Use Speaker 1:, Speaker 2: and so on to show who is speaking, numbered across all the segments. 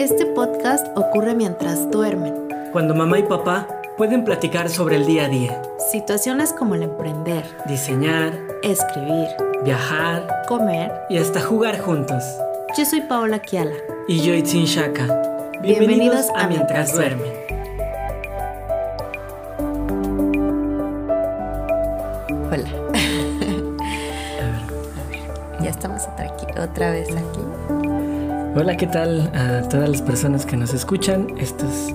Speaker 1: Este podcast ocurre mientras duermen.
Speaker 2: Cuando mamá y papá pueden platicar sobre el día a día.
Speaker 1: Situaciones como el emprender,
Speaker 2: Diseñar,
Speaker 1: escribir,
Speaker 2: viajar
Speaker 1: comer.
Speaker 2: y hasta jugar juntos.
Speaker 1: Yo soy Paola Kiala.
Speaker 2: Y yo, Itzin Shaka.
Speaker 1: Bienvenidos a
Speaker 2: Mientras
Speaker 1: Mientras
Speaker 2: Duermen.
Speaker 1: Hola. Ya estamos otra, aquí, otra vez aquí.
Speaker 2: Hola, ¿qué tal a todas las personas que nos escuchan? Esto es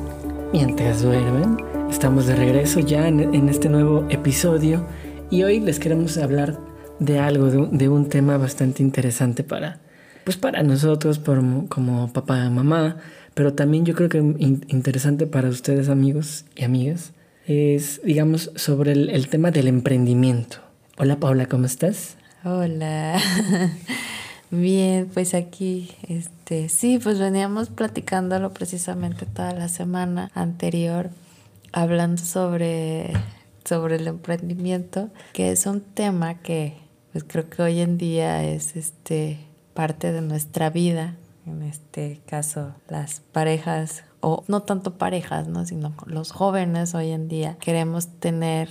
Speaker 2: Mientras Duermen. Estamos de regreso ya en, este nuevo episodio y hoy les queremos hablar de algo, de un, tema bastante interesante para, pues para nosotros como papá, mamá, pero también yo creo que in- interesante para ustedes amigos y amigas, es digamos sobre el, el tema del emprendimiento. Hola Paula, ¿cómo estás?
Speaker 1: Hola. Bien, pues aquí, este, sí, pues veníamos platicándolo precisamente toda la semana anterior, hablando sobre, sobre el emprendimiento, que es un tema que, pues creo que hoy en día es, este, parte de nuestra vida. En este caso, las parejas, o no tanto parejas, ¿no? Sino los jóvenes hoy en día queremos tener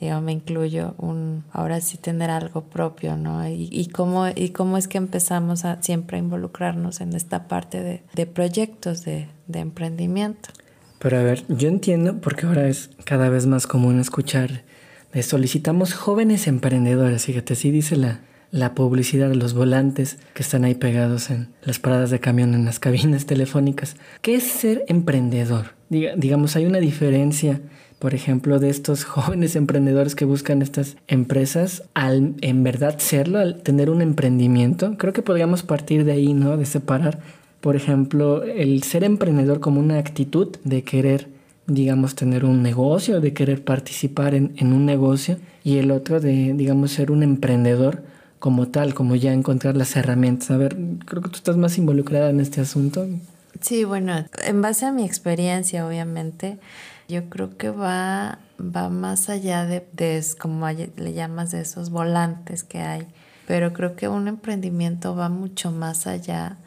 Speaker 1: yo me incluyo, un, ahora sí tener algo propio, ¿no? Y, y, cómo, y cómo es que empezamos a siempre a involucrarnos en esta parte de, de proyectos de, de emprendimiento.
Speaker 2: Pero a ver, yo entiendo porque ahora es cada vez más común escuchar de solicitamos jóvenes emprendedores. Fíjate, así dice la, la publicidad de los volantes que están ahí pegados en las paradas de camión, en las cabinas telefónicas. ¿Qué es ser emprendedor? Diga- digamos, hay una diferencia, por ejemplo, de estos jóvenes emprendedores que buscan estas empresas al en verdad serlo, al tener un emprendimiento. Creo que podríamos partir de ahí, ¿no? De separar por ejemplo, el ser emprendedor como una actitud de querer, digamos, tener un negocio, de querer participar en, en un negocio, y el otro de, digamos, ser un emprendedor como tal, como ya encontrar las herramientas. A ver, creo que tú estás más involucrada en este asunto.
Speaker 1: Sí, bueno, en base a mi experiencia, obviamente, yo creo que va, va más allá de, de como le llamas, de esos volantes que hay. Pero creo que un emprendimiento va mucho más allá.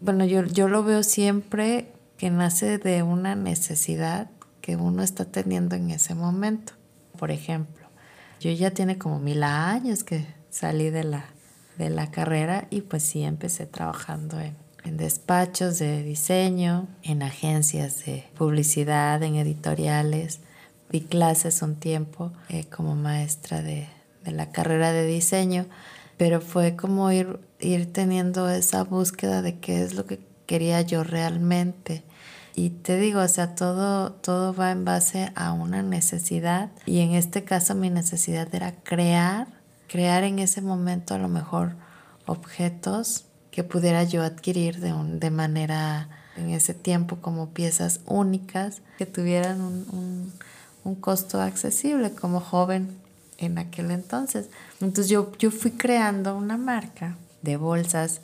Speaker 1: Bueno, yo, yo lo veo siempre que nace de una necesidad que uno está teniendo en ese momento. Por ejemplo, yo ya tiene como mil años que salí de la, de la carrera y pues sí empecé trabajando en, en despachos de diseño, en agencias de publicidad, en editoriales. Di clases un tiempo eh, como maestra de, de la carrera de diseño, pero fue como ir, ir teniendo esa búsqueda de qué es lo que quería yo realmente. Y te digo, o sea, todo, todo va en base a una necesidad. Y en este caso mi necesidad era crear, crear en ese momento a lo mejor objetos que pudiera yo adquirir de, un- de manera, en ese tiempo, como piezas únicas, que tuvieran un, un- un costo accesible como joven en aquel entonces. Entonces yo, yo fui creando una marca de bolsas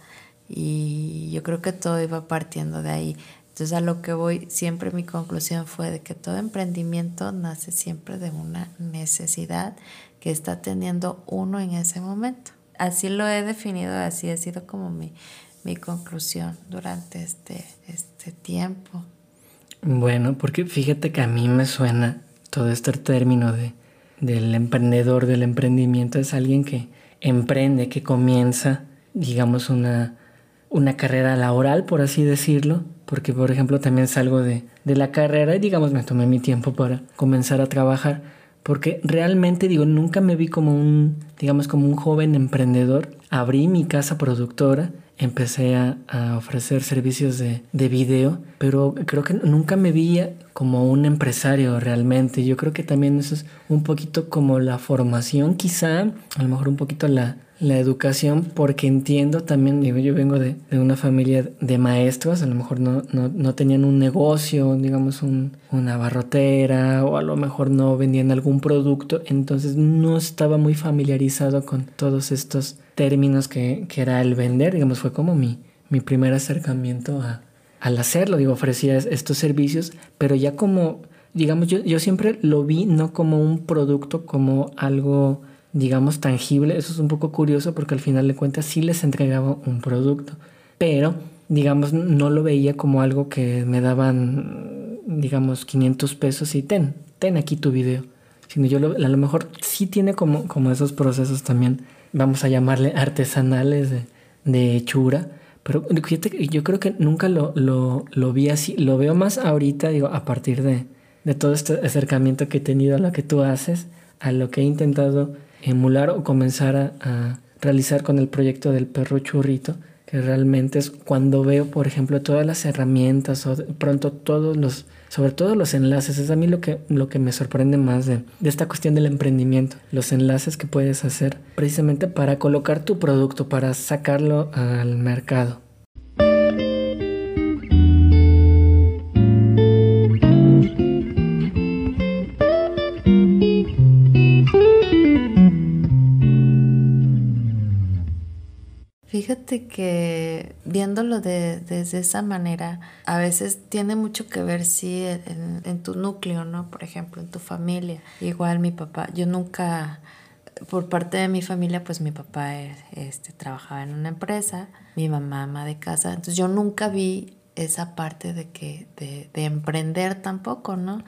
Speaker 1: y yo creo que todo iba partiendo de ahí. Entonces a lo que voy, siempre mi conclusión fue de que todo emprendimiento nace siempre de una necesidad que está teniendo uno en ese momento. Así lo he definido, así ha sido como mi, mi conclusión durante este, este tiempo.
Speaker 2: Bueno, porque fíjate que a mí me suena todo este término de, del emprendedor, del emprendimiento, es alguien que emprende, que comienza, digamos, una, una carrera laboral, por así decirlo, porque por ejemplo también salgo de, de la carrera y digamos me tomé mi tiempo para comenzar a trabajar, porque realmente digo, nunca me vi como un, digamos, como un joven emprendedor, abrí mi casa productora, empecé a, ofrecer servicios de, de video, pero creo que nunca me vi como un empresario realmente. Yo creo que también eso es un poquito como la formación, quizá, a lo mejor un poquito la, la educación, porque entiendo también, digo, yo vengo de, de una familia de maestros, a lo mejor no, no, no tenían un negocio, digamos, un, una barrotera, o a lo mejor no vendían algún producto, entonces no estaba muy familiarizado con todos estos términos que, que era el vender, digamos, fue como mi, mi primer acercamiento a, al hacerlo, digo, ofrecía es- estos servicios, pero ya como, digamos, yo, yo siempre lo vi no como un producto, como algo, digamos, tangible. Eso es un poco curioso porque al final de cuentas sí les entregaba un producto, pero digamos, no lo veía como algo que me daban, digamos, 500 pesos y ten, ten aquí tu video. Sino yo lo, a lo mejor sí tiene como, como esos procesos también, vamos a llamarle artesanales de, de hechura. Pero yo creo que nunca lo, lo, lo, vi así. Lo veo más ahorita, digo, a partir de, de todo este acercamiento que he tenido a lo que tú haces, a lo que he intentado emular o comenzar a, a realizar con el proyecto del perro churrito que realmente es cuando veo, por ejemplo, todas las herramientas o pronto todos los, sobre todo los enlaces, es a mí lo que, lo que me sorprende más de, de esta cuestión del emprendimiento, los enlaces que puedes hacer precisamente para colocar tu producto, para sacarlo al mercado.
Speaker 1: Fíjate que viéndolo de, desde esa manera, a veces tiene mucho que ver, sí, en, en, tu núcleo, ¿no? Por ejemplo, en tu familia. Igual mi papá, yo nunca, por parte de mi familia, pues mi papá este, trabajaba en una empresa, mi mamá ama de casa, entonces yo nunca vi esa parte de, que, de, de emprender tampoco, ¿no?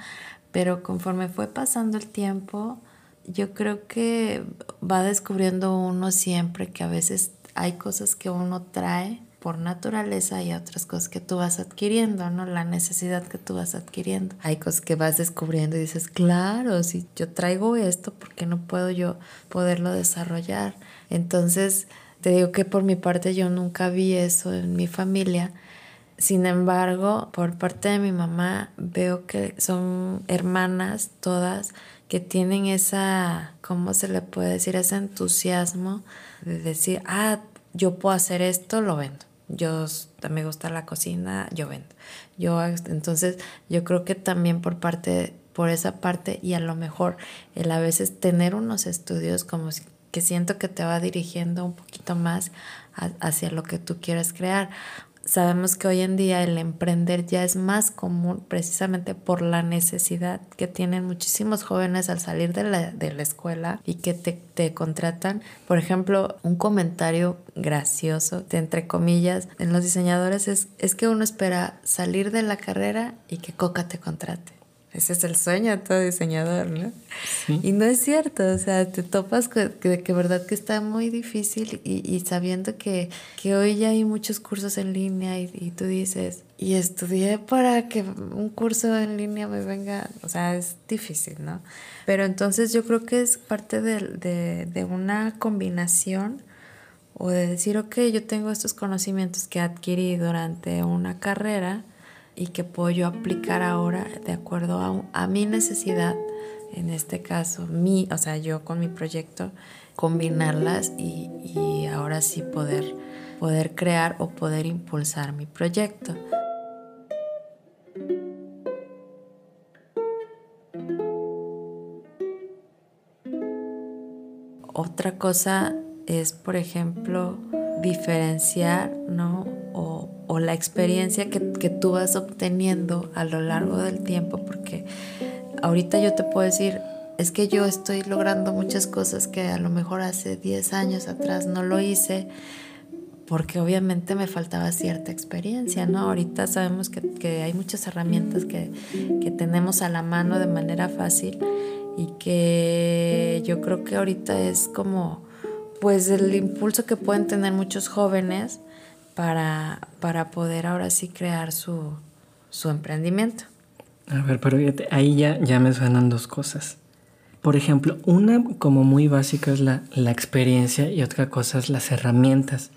Speaker 1: Pero conforme fue pasando el tiempo, yo creo que va descubriendo uno siempre que a veces hay cosas que uno trae por naturaleza y otras cosas que tú vas adquiriendo, ¿no? La necesidad que tú vas adquiriendo. Hay cosas que vas descubriendo y dices, claro, si yo traigo esto, ¿por qué no puedo yo poderlo desarrollar? Entonces, te digo que por mi parte yo nunca vi eso en mi familia. Sin embargo, por parte de mi mamá veo que son hermanas todas que tienen esa, ¿cómo se le puede decir? Ese entusiasmo de decir, ah, yo puedo hacer esto, lo vendo. Yo me gusta la cocina, yo vendo. Yo entonces yo creo que también por parte por esa parte y a lo mejor el a veces tener unos estudios como que siento que te va dirigiendo un poquito más hacia lo que tú quieres crear Sabemos que hoy en día el emprender ya es más común precisamente por la necesidad que tienen muchísimos jóvenes al salir de la, de la escuela y que te, te, contratan. Por ejemplo, un comentario gracioso, de entre comillas, en los diseñadores es, es que uno espera salir de la carrera y que Coca te contrate. Ese es el sueño de todo diseñador, ¿no? Y no es cierto, o sea, te topas que, que, que verdad que está muy difícil y, y sabiendo que, que, hoy ya hay muchos cursos en línea y, y, tú dices, y estudié para que un curso en línea me venga, o sea, es difícil, ¿no? Pero entonces yo creo que es parte de, de, de una combinación o de decir, ok, yo tengo estos conocimientos que adquirí durante una carrera y que puedo yo aplicar ahora de acuerdo a, a mi necesidad, en este caso, mi, o sea, yo con mi proyecto, combinarlas y, y ahora sí poder, poder crear o poder impulsar mi proyecto. Otra cosa es, por ejemplo, diferenciar, ¿no? O, o la experiencia que, que, tú vas obteniendo a lo largo del tiempo, porque ahorita yo te puedo decir, es que yo estoy logrando muchas cosas que a lo mejor hace 10 años atrás no lo hice, porque obviamente me faltaba cierta experiencia, ¿no? Ahorita sabemos que, que hay muchas herramientas que, que tenemos a la mano de manera fácil y que yo creo que ahorita es como pues el impulso que pueden tener muchos jóvenes para, para poder ahora sí crear su, su emprendimiento.
Speaker 2: A ver, pero ahí ya, ya me suenan dos cosas. Por ejemplo, una como muy básica es la, la experiencia y otra cosa es las herramientas.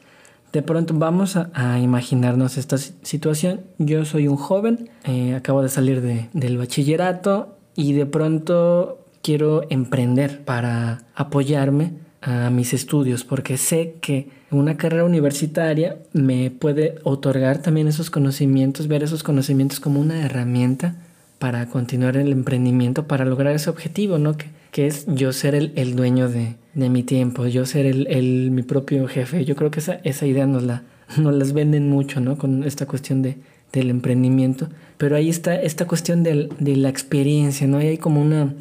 Speaker 2: De pronto vamos a, a imaginarnos esta situación. Yo soy un joven, eh, acabo de salir de, del bachillerato y de pronto quiero emprender para apoyarme a mis estudios porque sé que una carrera universitaria me puede otorgar también esos conocimientos, ver esos conocimientos como una herramienta para continuar el emprendimiento, para lograr ese objetivo, ¿no? Que, es yo ser el, el dueño de, de, mi tiempo, yo ser el, el, mi propio jefe. Yo creo que esa, esa idea nos la, nos las venden mucho, ¿no? Con esta cuestión de, del emprendimiento. Pero ahí está esta cuestión del, de la experiencia, ¿no? Hay como una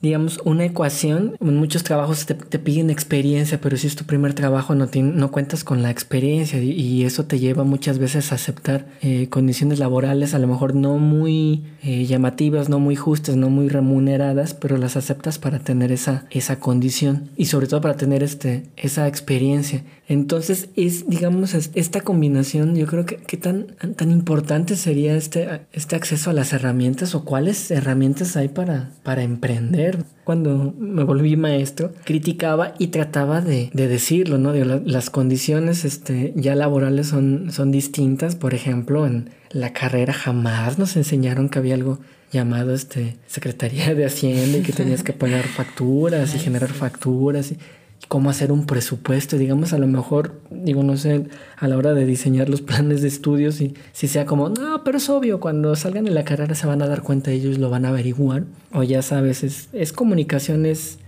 Speaker 2: digamos, una ecuación. En muchos trabajos te, piden experiencia, pero si es tu primer trabajo no, no cuentas con la experiencia y, eso te lleva muchas veces a aceptar eh, condiciones laborales a lo mejor no muy eh, llamativas, no muy justas, no muy remuneradas, pero las aceptas para tener esa, esa condición y sobre todo para tener este, esa experiencia. Entonces es, digamos, esta combinación, yo creo que, que tan, tan importante sería este, este acceso a las herramientas o cuáles herramientas hay para, para emprender. Cuando me volví maestro, criticaba y trataba de, de decirlo, ¿no? las condiciones este, ya laborales son, son distintas. Por ejemplo, en la carrera jamás nos enseñaron que había algo llamado este, Secretaría de Hacienda y que tenías que pagar facturas y generar facturas. Y, cómo hacer un presupuesto, digamos, a lo mejor, digo, no sé, a la hora de diseñar los planes de estudios, y si sea como, no, pero es obvio, cuando salgan de la carrera se van a dar cuenta, ellos lo van a averiguar, o ya sabes, es, es comunicación, es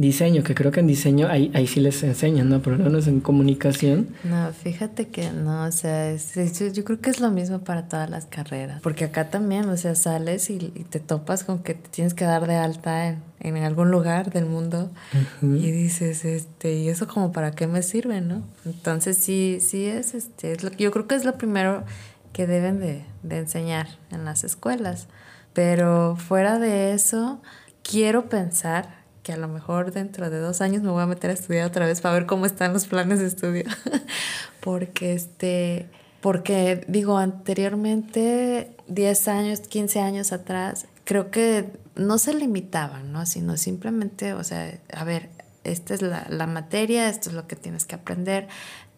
Speaker 2: diseño, que creo que en diseño ahí, ahí sí les enseñan, ¿no? Pero no es en comunicación.
Speaker 1: No, fíjate que no, o sea, yo creo que es lo mismo para todas las carreras, porque acá también, o sea, sales y, te topas con que te tienes que dar de alta en, en algún lugar del mundo y dices, este, ¿y eso como para qué me sirve, no? Entonces sí, sí es, este, es lo, yo creo que es lo primero que deben de, de enseñar en las escuelas, pero fuera de eso, quiero pensar que a lo mejor dentro de dos años me voy a meter a estudiar otra vez para ver cómo están los planes de estudio. porque este, porque digo, anteriormente, 10 años, 15 años atrás, creo que no se limitaban, ¿no? Sino simplemente, o sea, a ver, esta es la, la materia, esto es lo que tienes que aprender,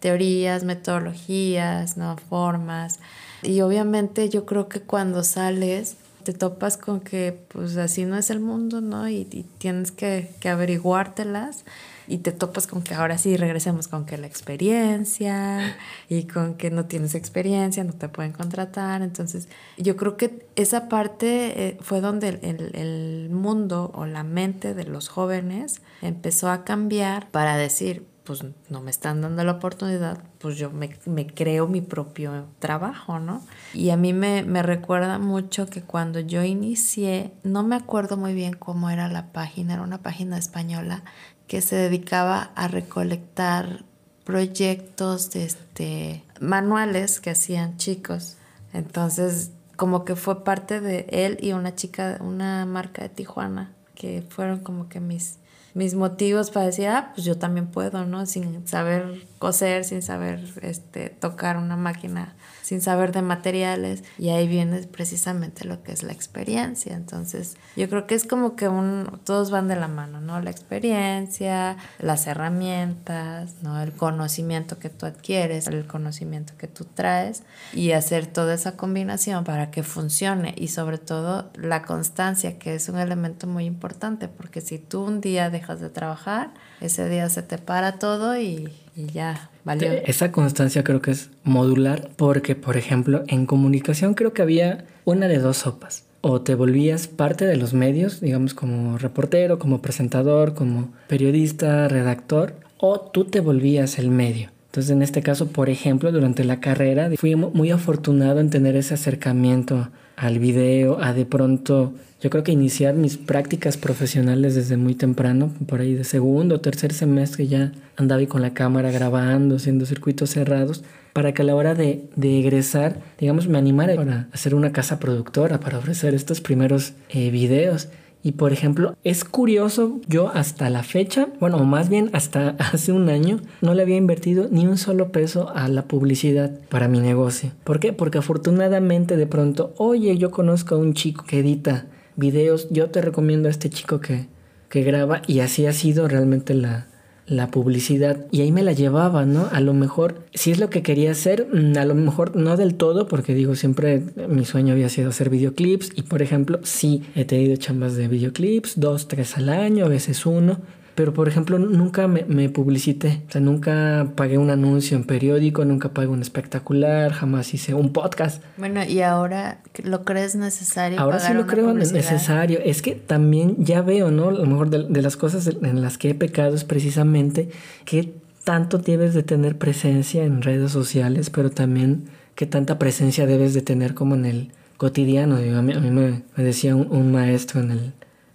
Speaker 1: teorías, metodologías, ¿no? Formas. Y obviamente yo creo que cuando sales te topas con que pues así no es el mundo, ¿no? Y, tienes que, que, averiguártelas y te topas con que ahora sí regresemos con que la experiencia y con que no tienes experiencia, no te pueden contratar. Entonces yo creo que esa parte eh, fue donde el, el mundo o la mente de los jóvenes empezó a cambiar para decir, pues no me están dando la oportunidad, pues yo me, creo mi propio trabajo, ¿no? Y a mí me, me, recuerda mucho que cuando yo inicié, no me acuerdo muy bien cómo era la página, era una página española que se dedicaba a recolectar proyectos de este, manuales que hacían chicos. Entonces, como que fue parte de él y una chica, una marca de Tijuana, que fueron como que mis mis motivos para decir, ah, pues yo también puedo, ¿no? Sin saber coser, sin saber este, tocar una máquina, sin saber de materiales. Y ahí viene precisamente lo que es la experiencia. Entonces, yo creo que es como que un, todos van de la mano, ¿no? La experiencia, las herramientas, ¿no? El conocimiento que tú adquieres, el conocimiento que tú traes y hacer toda esa combinación para que funcione y sobre todo la constancia, que es un elemento muy importante, porque si tú un día dejas de trabajar, ese día se te para todo y y ya, valió.
Speaker 2: Esa constancia creo que es modular porque, por ejemplo, en comunicación creo que había una de dos sopas. O te volvías parte de los medios, digamos como reportero, como presentador, como periodista, redactor, o tú te volvías el medio. Entonces, en este caso, por ejemplo, durante la carrera fui muy afortunado en tener ese acercamiento al video, a de pronto yo creo que iniciar mis prácticas profesionales desde muy temprano, por ahí de segundo o tercer semestre ya andaba ahí con la cámara grabando, haciendo circuitos cerrados, para que a la hora de, de egresar, digamos, me animara para hacer una casa productora, para ofrecer estos primeros eh, videos. Y por ejemplo, es curioso, yo hasta la fecha, bueno, o más bien hasta hace un año, no le había invertido ni un solo peso a la publicidad para mi negocio. ¿Por qué? Porque afortunadamente de pronto, oye, yo conozco a un chico que edita videos, yo te recomiendo a este chico que, que graba y así ha sido realmente la, la publicidad y ahí me la llevaba, ¿no? A lo mejor, si es lo que quería hacer, mm, a lo mejor no del todo, porque digo, siempre mi sueño había sido hacer videoclips y por ejemplo, sí, he tenido chambas de videoclips, dos, tres al año, a veces uno, pero, por ejemplo, nunca me, me, publicité. O sea, nunca pagué un anuncio en periódico, nunca pagué un espectacular, jamás hice un podcast.
Speaker 1: Bueno, ¿y ahora lo crees necesario?
Speaker 2: Ahora sí lo creo necesario. Es que también ya veo, ¿no? A lo mejor de, de las cosas en las que he pecado es precisamente que tanto debes de tener presencia en redes sociales, pero también qué tanta presencia debes de tener como en el cotidiano. a mí, a mí me, me, decía un, un maestro en el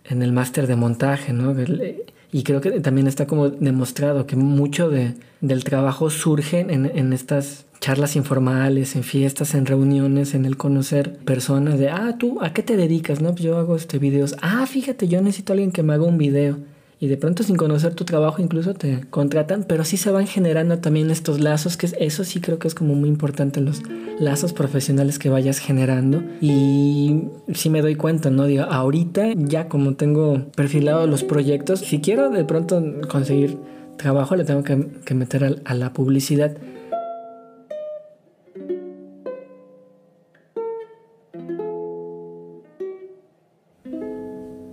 Speaker 2: en el máster de montaje, ¿no? Y creo que también está como demostrado que mucho de, del trabajo surge en, en estas charlas informales, en fiestas, en reuniones, en el conocer personas de, ah, tú, ¿a qué te dedicas? No, pues yo hago este videos. Ah, fíjate, yo necesito a alguien que me haga un video y de pronto sin conocer tu trabajo incluso te contratan, pero sí se van generando también estos lazos, que eso sí creo que es como muy importante, los lazos profesionales que vayas generando. Y sí me doy cuenta, ¿no? Digo, ahorita ya como tengo perfilado los proyectos, si quiero de pronto conseguir trabajo, le tengo que, meter a la publicidad.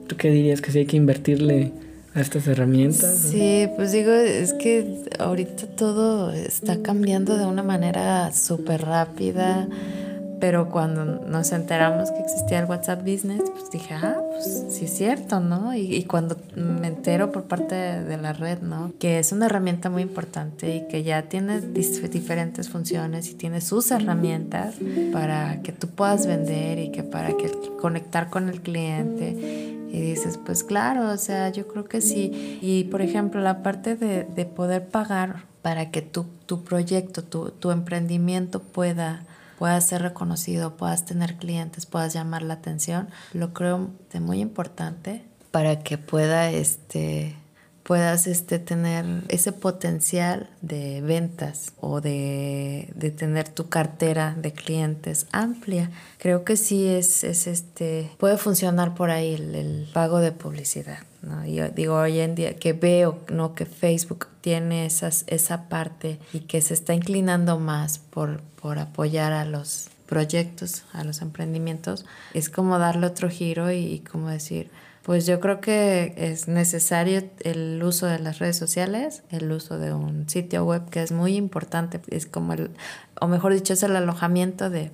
Speaker 2: ¿Tú qué dirías que si hay que invertirle estas herramientas.
Speaker 1: Sí, pues digo, es que ahorita todo está cambiando de una manera súper rápida, pero cuando nos enteramos que existía el WhatsApp Business, pues dije, ah, pues sí es cierto, ¿no? Y, cuando me entero por parte de la red, ¿no? Que es una herramienta muy importante y que ya tiene diferentes funciones y tiene sus herramientas para que tú puedas vender y que para que conectar con el cliente y dices, pues claro, o sea, yo creo que sí. Y por ejemplo, la parte de, de poder pagar para que tu, tu proyecto, tu, tu emprendimiento pueda, pueda ser reconocido, puedas tener clientes, puedas llamar la atención, lo creo de muy importante para que pueda este, puedas este, tener ese potencial de ventas o de, tener tu cartera de clientes amplia. Creo que sí es, es este, puede funcionar por ahí el, pago de publicidad. ¿no? Yo digo hoy en día que veo ¿no? que Facebook tiene esas, esa parte y que se está inclinando más por, por apoyar a los proyectos, a los emprendimientos, es como darle otro giro y, y como decir, pues yo creo que es necesario el uso de las redes sociales, el uso de un sitio web que es muy importante, es como el, o mejor dicho, es el alojamiento de,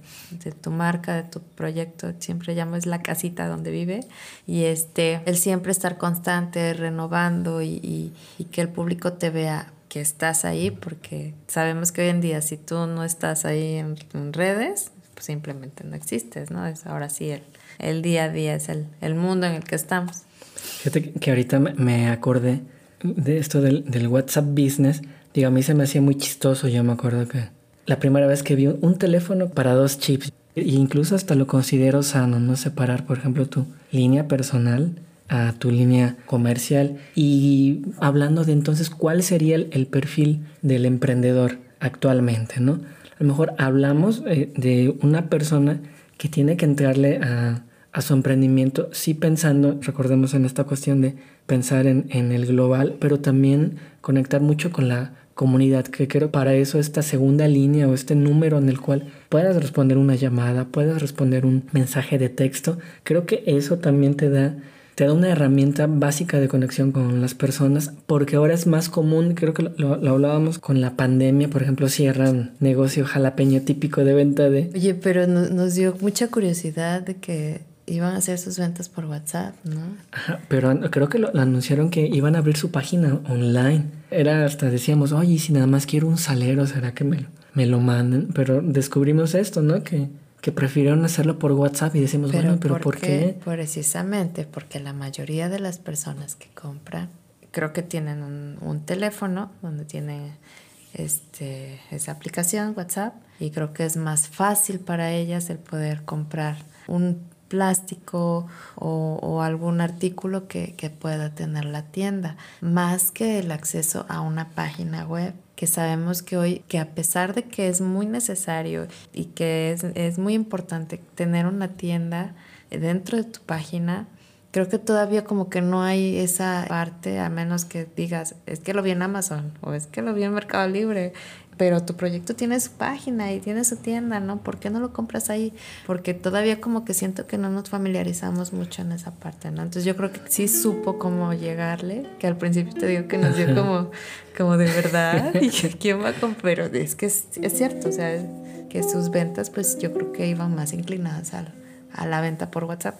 Speaker 1: tu marca, de tu proyecto, siempre llamo es la casita donde vive, y este, el siempre estar constante, renovando y, que el público te vea que estás ahí, porque sabemos que hoy en día si tú no estás ahí en redes, pues simplemente no existes, ¿no? Es ahora sí el el día a día, es el, el mundo en el que estamos.
Speaker 2: Fíjate que ahorita me acordé de esto del, del, WhatsApp Business. Digo, a mí se me hacía muy chistoso. Yo me acuerdo que la primera vez que vi un teléfono para dos chips, e incluso hasta lo considero sano, no separar, por ejemplo, tu línea personal a tu línea comercial. Y hablando de entonces, ¿cuál sería el, el perfil del emprendedor actualmente? ¿no? A lo mejor hablamos eh, de una persona que tiene que entrarle a, a su emprendimiento, sí pensando, recordemos en esta cuestión de pensar en, en, el global, pero también conectar mucho con la comunidad, que creo para eso esta segunda línea o este número en el cual puedas responder una llamada, puedas responder un mensaje de texto, creo que eso también te da te da una herramienta básica de conexión con las personas, porque ahora es más común, creo que lo, lo hablábamos con la pandemia, por ejemplo, cierran negocio jalapeño típico de venta de...
Speaker 1: Oye, pero nos dio mucha curiosidad de que iban a hacer sus ventas por WhatsApp, ¿no?
Speaker 2: Ajá, pero creo que lo, anunciaron que iban a abrir su página online. Era hasta decíamos, oye, si nada más quiero un salero, ¿será que me lo, me lo manden? Pero descubrimos esto, ¿no? Que, que prefirieron hacerlo por WhatsApp y decimos, bueno, pero ¿por, qué?
Speaker 1: Precisamente porque la mayoría de las personas que compran, creo que tienen un, un teléfono donde tiene este, esa aplicación WhatsApp y creo que es más fácil para ellas el poder comprar un plástico o, algún artículo que, pueda tener la tienda, más que el acceso a una página web que sabemos que hoy, que a pesar de que es muy necesario y que es, es muy importante tener una tienda dentro de tu página, creo que todavía como que no hay esa parte, a menos que digas, es que lo vi en Amazon o es que lo vi en Mercado Libre pero tu proyecto tiene su página y tiene su tienda, ¿no? ¿Por qué no lo compras ahí? Porque todavía como que siento que no nos familiarizamos mucho en esa parte, ¿no? Entonces yo creo que sí supo cómo llegarle, que al principio te digo que nos dio como, como de verdad, y quién va a comprar, pero es que es, cierto, o sea, que sus ventas pues yo creo que iban más inclinadas a, a la venta por WhatsApp.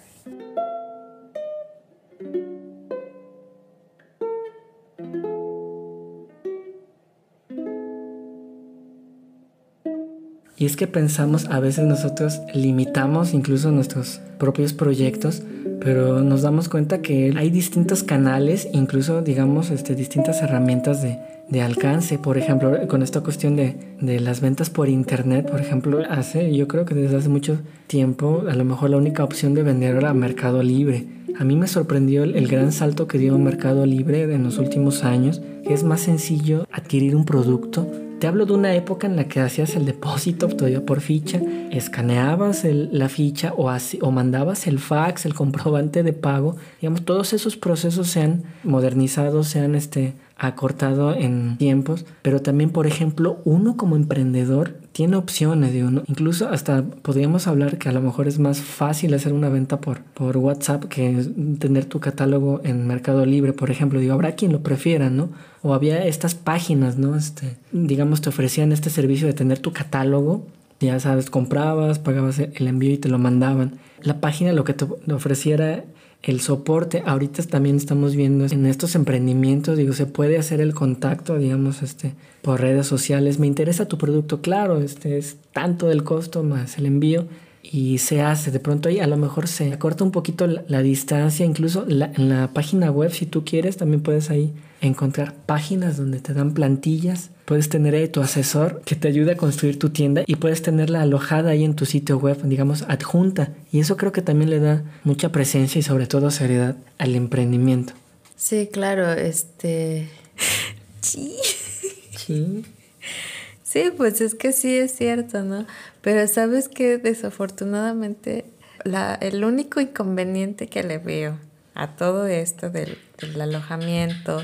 Speaker 2: Y es que pensamos, a veces nosotros limitamos incluso nuestros propios proyectos, pero nos damos cuenta que hay distintos canales, incluso digamos este, distintas herramientas de, de alcance. Por ejemplo, con esta cuestión de, de, las ventas por internet, por ejemplo, hace, yo creo que desde hace mucho tiempo, a lo mejor la única opción de vender era Mercado Libre. A mí me sorprendió el, el gran salto que dio Mercado Libre en los últimos años, que es más sencillo adquirir un producto te hablo de una época en la que hacías el depósito todavía por ficha, escaneabas la ficha o, o mandabas el fax, el comprobante de pago. Digamos, todos esos procesos se han modernizado, se han este, acortado en tiempos, pero también, por ejemplo, uno como emprendedor tiene opciones de uno. Incluso hasta podríamos hablar que a lo mejor es más fácil hacer una venta por, por WhatsApp que tener tu catálogo en Mercado Libre, por ejemplo. Digo, habrá quien lo prefiera, ¿no? O había estas páginas, ¿no? Este, digamos, te ofrecían este servicio de tener tu catálogo. Ya sabes, comprabas, pagabas el envío y te lo mandaban. La página lo que te ofreciera el soporte, ahorita también estamos viendo en estos emprendimientos, digo, se puede hacer el contacto, digamos, este, por redes sociales. Me interesa tu producto, claro, este es tanto del costo más el envío y se hace. De pronto ahí a lo mejor se acorta un poquito la, distancia, incluso en la página web, si tú quieres, también puedes ahí encontrar páginas donde te dan plantillas. Puedes tener ahí tu asesor que te ayude a construir tu tienda y puedes tenerla alojada ahí en tu sitio web, digamos, adjunta. Y eso creo que también le da mucha presencia y sobre todo seriedad al emprendimiento.
Speaker 1: Sí, claro, este... Sí. Sí. Sí, pues es que sí es cierto, ¿no? Pero sabes que desafortunadamente la, el único inconveniente que le veo a todo esto del, alojamiento,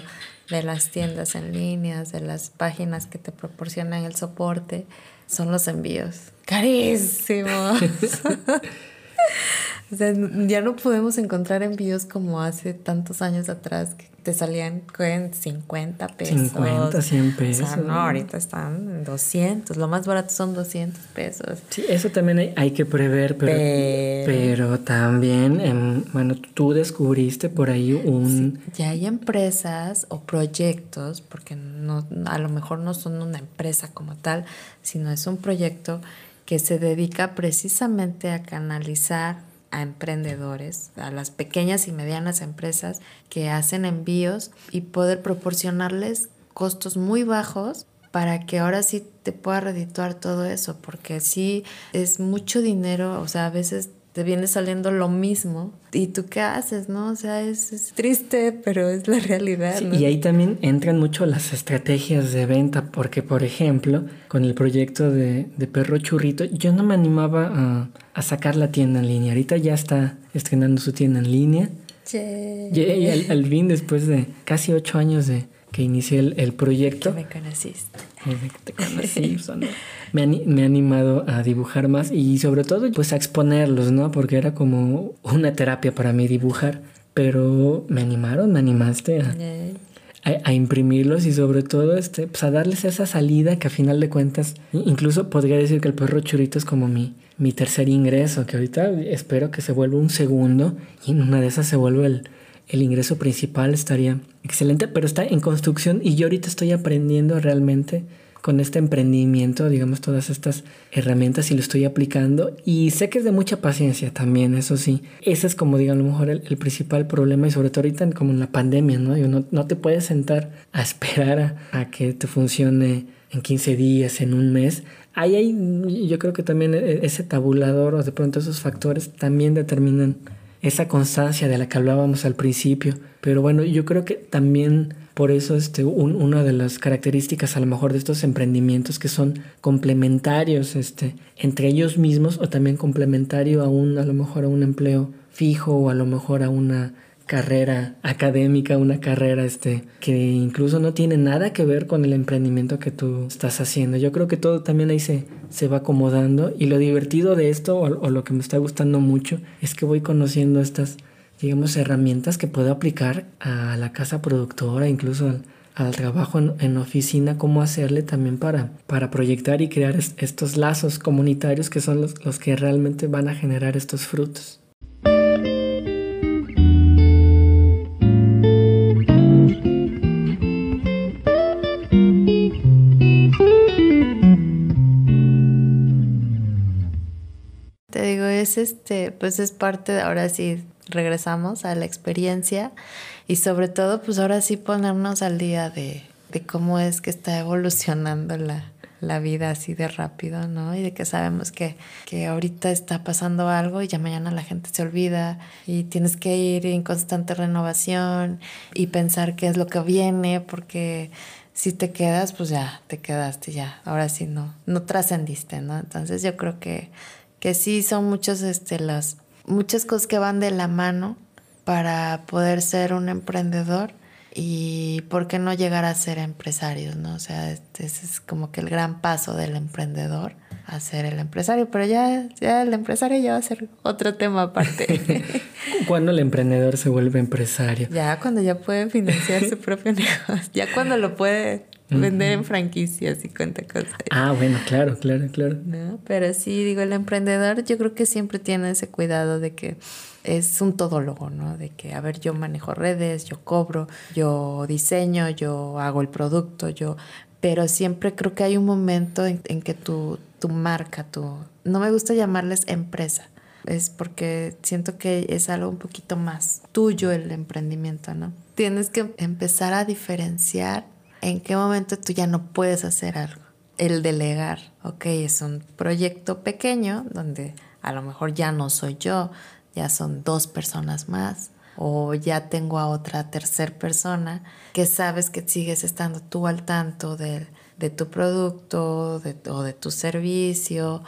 Speaker 1: de las tiendas en líneas, de las páginas que te proporcionan el soporte, son los envíos. Carísimos. o sea, ya no podemos encontrar envíos como hace tantos años atrás que te salían en 50 pesos.
Speaker 2: 50, 100 pesos. O
Speaker 1: sea, no, ahorita están en 200. Lo más barato son 200 pesos.
Speaker 2: Sí, eso también hay, que prever, pero, pero, también, bueno, tú descubriste por ahí un...
Speaker 1: ya hay empresas o proyectos, porque no, a lo mejor no son una empresa como tal, sino es un proyecto que se dedica precisamente a canalizar a emprendedores, a las pequeñas y medianas empresas que hacen envíos y poder proporcionarles costos muy bajos para que ahora sí te pueda redituar todo eso, porque sí es mucho dinero, o sea, a veces te viene saliendo lo mismo. ¿Y tú qué haces, no? O sea, es, triste, pero es la realidad.
Speaker 2: Y ahí también entran mucho las estrategias de venta, porque, por ejemplo, con el proyecto de, Perro Churrito, yo no me animaba a, a, sacar la tienda en línea. Ahorita ya está estrenando su tienda en línea. Y al, al fin, después de casi ocho años de que inicié el, proyecto.
Speaker 1: Que me conociste.
Speaker 2: te conocí, me, me ha animado a dibujar más y sobre todo pues a exponerlos, ¿no? Porque era como una terapia para mí dibujar. Pero me animaron, me animaste a, a, imprimirlos y sobre todo este, pues a darles esa salida que a final de cuentas, incluso podría decir que el perro churito es como mi, mi tercer ingreso, que ahorita espero que se vuelva un segundo y en una de esas se vuelva el, el ingreso principal, estaría excelente, pero está en construcción y yo ahorita estoy aprendiendo realmente con este emprendimiento, digamos, todas estas herramientas y lo estoy aplicando. Y sé que es de mucha paciencia también, eso sí. Ese es como, digo, a lo mejor el, principal problema y sobre todo ahorita como en la pandemia, ¿no? no, no te puedes sentar a esperar a, que te funcione en 15 días, en un mes. Ahí hay, yo creo que también e, ese tabulador o de pronto esos factores también determinan esa constancia de la que hablábamos al principio. Pero bueno, yo creo que también por eso este, una de las características a lo mejor de estos emprendimientos que son complementarios este, entre ellos mismos o también complementario a un, a lo mejor a un empleo fijo o a lo mejor a una carrera académica, una carrera este, que incluso no tiene nada que ver con el emprendimiento que tú estás haciendo. Yo creo que todo también ahí se, se va acomodando y lo divertido de esto o, lo que me está gustando mucho es que voy conociendo estas digamos, herramientas que puedo aplicar a la casa productora, incluso al, trabajo en, oficina, cómo hacerle también para, para proyectar y crear estos lazos comunitarios que son los, los que realmente van a generar estos frutos.
Speaker 1: Es este, pues es parte, de, ahora sí regresamos a la experiencia y sobre todo, pues ahora sí ponernos al día de, de cómo es que está evolucionando la, la vida así de rápido, ¿no? Y de que sabemos que, que ahorita está pasando algo y ya mañana la gente se olvida y tienes que ir en constante renovación y pensar qué es lo que viene, porque si te quedas, pues ya, te quedaste ya, ahora sí no, no trascendiste, ¿no? Entonces yo creo que, que sí son muchas, este, las, muchas cosas que van de la mano para poder ser un emprendedor y por qué no llegar a ser empresarios, ¿no? O sea, este, ese es como que el gran paso del emprendedor a ser el empresario, pero ya, ya el empresario ya va a ser otro tema aparte.
Speaker 2: ¿Cuándo el emprendedor se vuelve empresario?
Speaker 1: Ya cuando ya puede financiar su propio negocio, ya cuando lo puede vender en franquicias y cuenta cosas.
Speaker 2: Ah, bueno, claro, claro, claro.
Speaker 1: ¿No? Pero sí, digo, el emprendedor yo creo que siempre tiene ese cuidado de que es un todólogo, ¿no? De que, a ver, yo manejo redes, yo cobro, yo diseño, yo hago el producto, yo... Pero siempre creo que hay un momento en, que tu, tu marca, tu... No me gusta llamarles empresa, es porque siento que es algo un poquito más tuyo el emprendimiento, ¿no? Tienes que empezar a diferenciar en qué momento tú ya no puedes hacer algo. El delegar, ok, es un proyecto pequeño donde a lo mejor ya no soy yo, ya son dos personas más o ya tengo a otra tercer persona que sabes que sigues estando tú al tanto de, tu producto de, o de tu servicio,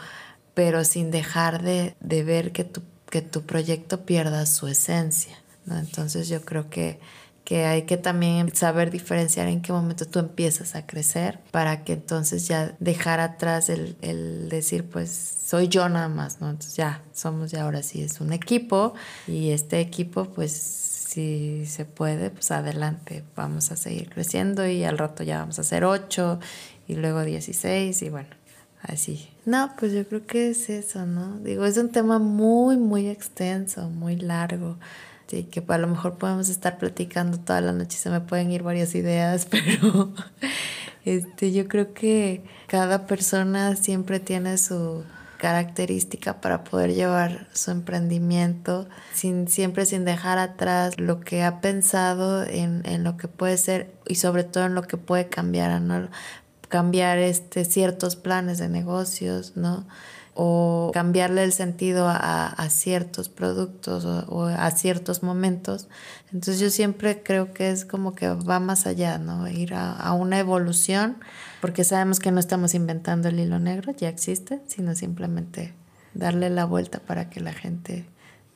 Speaker 1: pero sin dejar de, ver que tu, que tu proyecto pierda su esencia. Entonces yo creo que que hay que también saber diferenciar en qué momento tú empiezas a crecer para que entonces ya dejar atrás el, el, decir pues soy yo nada más, ¿no? Entonces ya somos ya ahora sí es un equipo y este equipo pues si se puede pues adelante vamos a seguir creciendo y al rato ya vamos a hacer ocho y luego 16 y bueno así. No, pues yo creo que es eso, ¿no? Digo, es un tema muy, muy extenso, muy largo. Sí, que a lo mejor podemos estar platicando toda la noche, se me pueden ir varias ideas, pero este, yo creo que cada persona siempre tiene su característica para poder llevar su emprendimiento sin siempre sin dejar atrás lo que ha pensado en, en lo que puede ser y sobre todo en lo que puede cambiar, ¿no? cambiar este, ciertos planes de negocios, ¿no? O cambiarle el sentido a, ciertos productos o, a ciertos momentos. Entonces yo siempre creo que es como que va más allá, ¿no? Ir a, una evolución, porque sabemos que no estamos inventando el hilo negro, ya existe, sino simplemente darle la vuelta para que la gente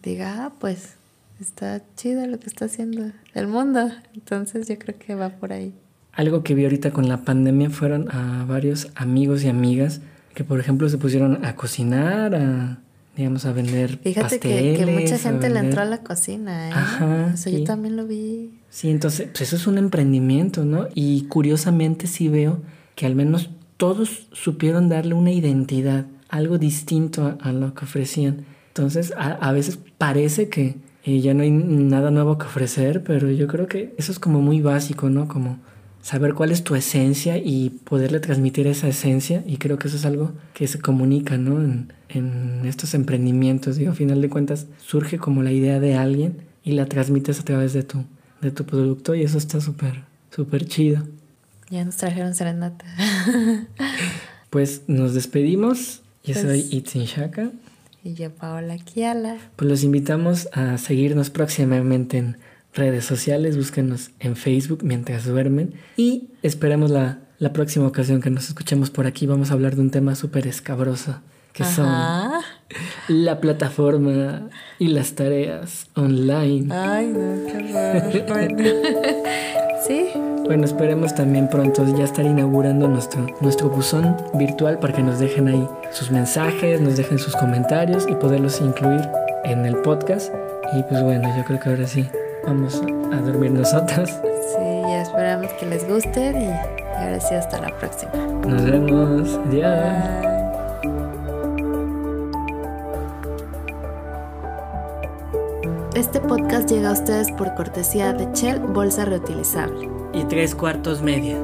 Speaker 1: diga, ah, pues está chido lo que está haciendo el mundo. Entonces yo creo que va por ahí.
Speaker 2: Algo que vi ahorita con la pandemia fueron a varios amigos y amigas que por ejemplo se pusieron a cocinar, a digamos a vender Fíjate que,
Speaker 1: que, mucha gente le entró a la cocina, ¿eh? Ajá, o sea, yo también lo vi.
Speaker 2: Sí, entonces, pues eso es un emprendimiento, ¿no? Y curiosamente sí veo que al menos todos supieron darle una identidad, algo distinto a, lo que ofrecían. Entonces, a, a veces parece que eh, ya no hay nada nuevo que ofrecer, pero yo creo que eso es como muy básico, ¿no? Como saber cuál es tu esencia y poderle transmitir esa esencia. Y creo que eso es algo que se comunica, ¿no? En, estos emprendimientos. Digo, a final de cuentas, surge como la idea de alguien y la transmites a través de tu, de tu producto y eso está súper, súper chido.
Speaker 1: Ya nos trajeron serenata.
Speaker 2: pues nos despedimos. Yo soy pues Itzin Shaka.
Speaker 1: Y yo Paola Kiala.
Speaker 2: Pues los invitamos a seguirnos próximamente en redes sociales, búsquenos en Facebook mientras duermen y esperemos la, la próxima ocasión que nos escuchemos por aquí. Vamos a hablar de un tema súper escabroso, que son la plataforma y las tareas online.
Speaker 1: Ay, no, qué raro. sí.
Speaker 2: Bueno, esperemos también pronto ya estar inaugurando nuestro, nuestro buzón virtual para que nos dejen ahí sus mensajes, nos dejen sus comentarios y poderlos incluir en el podcast. Y pues bueno, yo creo que ahora sí vamos a dormir nosotros.
Speaker 1: Sí, ya esperamos que les guste y ahora sí hasta la próxima.
Speaker 2: Nos vemos. Adiós.
Speaker 1: Este podcast llega a ustedes por cortesía de Shell Bolsa Reutilizable.
Speaker 2: Y tres cuartos media.